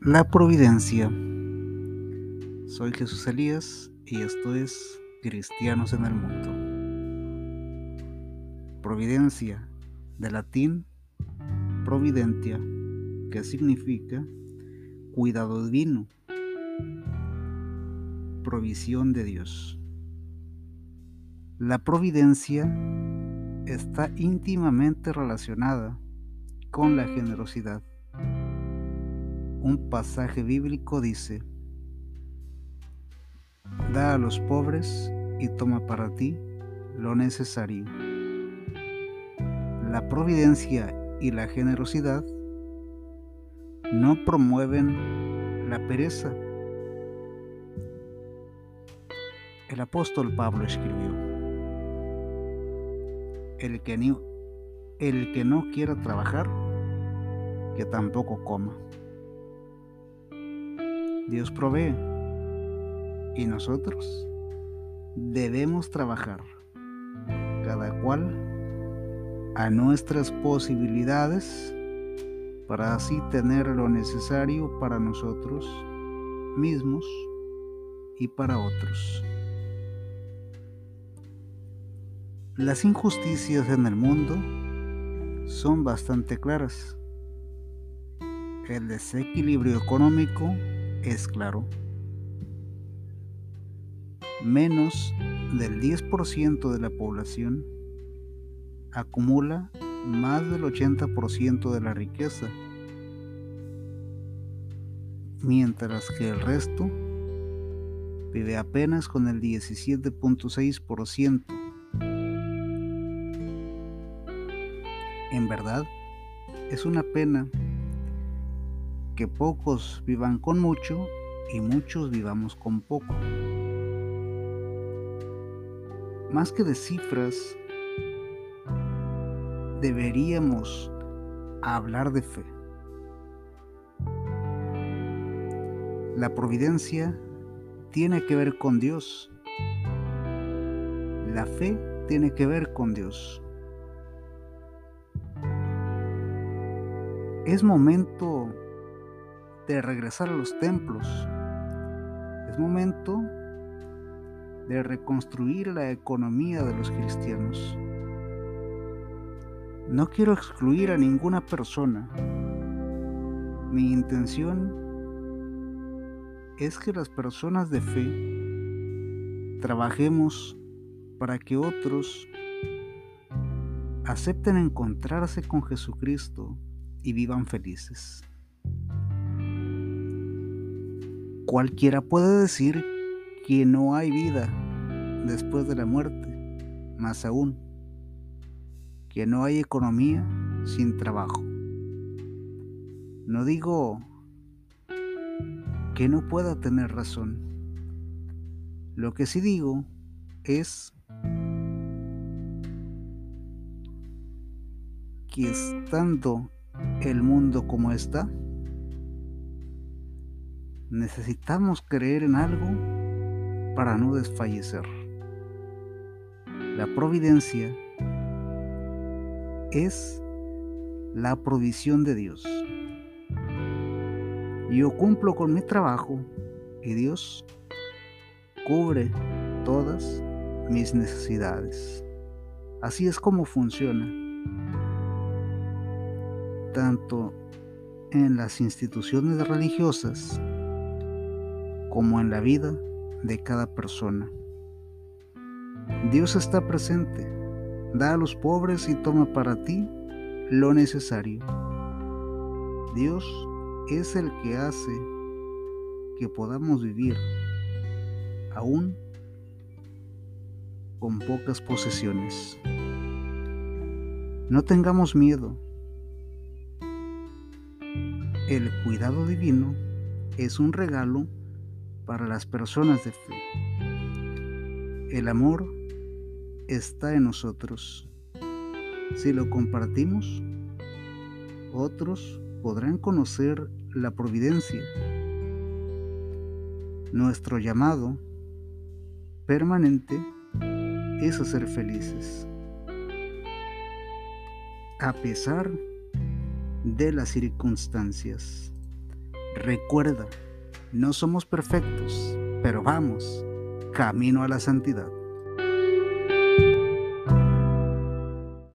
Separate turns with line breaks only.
La Providencia. Soy Jesús Elías y esto es Cristianos en el Mundo. Providencia, de latín providentia, que significa cuidado divino, provisión de Dios. La providencia está íntimamente relacionada con la generosidad un pasaje bíblico dice, da a los pobres y toma para ti lo necesario. La providencia y la generosidad no promueven la pereza. El apóstol Pablo escribió, el que, el que no quiera trabajar, que tampoco coma. Dios provee y nosotros debemos trabajar, cada cual a nuestras posibilidades, para así tener lo necesario para nosotros mismos y para otros. Las injusticias en el mundo son bastante claras. El desequilibrio económico es claro. Menos del 10% de la población acumula más del 80% de la riqueza, mientras que el resto vive apenas con el 17.6%. En verdad, es una pena que pocos vivan con mucho y muchos vivamos con poco. Más que de cifras, deberíamos hablar de fe. La providencia tiene que ver con Dios. La fe tiene que ver con Dios. Es momento de regresar a los templos. Es momento de reconstruir la economía de los cristianos. No quiero excluir a ninguna persona. Mi intención es que las personas de fe trabajemos para que otros acepten encontrarse con Jesucristo y vivan felices. Cualquiera puede decir que no hay vida después de la muerte, más aún, que no hay economía sin trabajo. No digo que no pueda tener razón. Lo que sí digo es que estando el mundo como está, necesitamos creer en algo para no desfallecer. La providencia es la provisión de Dios. Yo cumplo con mi trabajo y Dios cubre todas mis necesidades. Así es como funciona. Tanto en las instituciones religiosas como en la vida de cada persona. Dios está presente, da a los pobres y toma para ti lo necesario. Dios es el que hace que podamos vivir aún con pocas posesiones. No tengamos miedo. El cuidado divino es un regalo para las personas de fe. El amor está en nosotros. Si lo compartimos, otros podrán conocer la providencia. Nuestro llamado permanente es a ser felices. A pesar de las circunstancias, Recuerda, no somos perfectos, pero vamos, camino a la santidad.